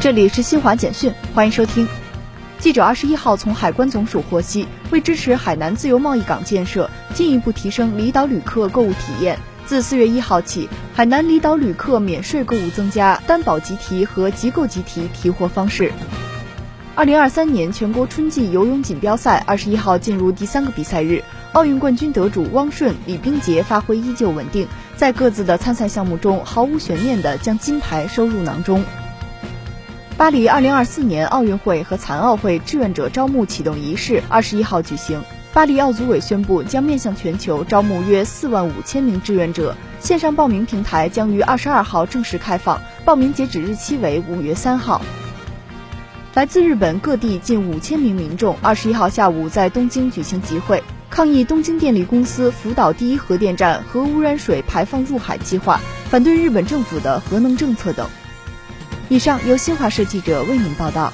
这里是新华简讯，欢迎收听。记者二十一号从海关总署获悉，为支持海南自由贸易港建设，进一步提升离岛旅客购物体验，自四月一号起，海南离岛旅客免税购物增加担保集提和集购集提提货方式。二零二三年全国春季游泳锦标赛二十一号进入第三个比赛日，奥运冠军得主汪顺、李冰洁发挥依旧稳定，在各自的参赛项目中毫无悬念地将金牌收入囊中。巴黎二零二四年奥运会和残奥会志愿者招募启动仪式二十一号举行。巴黎奥组委宣布将面向全球招募约四万五千名志愿者，线上报名平台将于二十二号正式开放，报名截止日期为五月三号。来自日本各地近五千名民众二十一号下午在东京举行集会，抗议东京电力公司福岛第一核电站核污染水排放入海计划，反对日本政府的核能政策等。以上由新华社记者为您报道。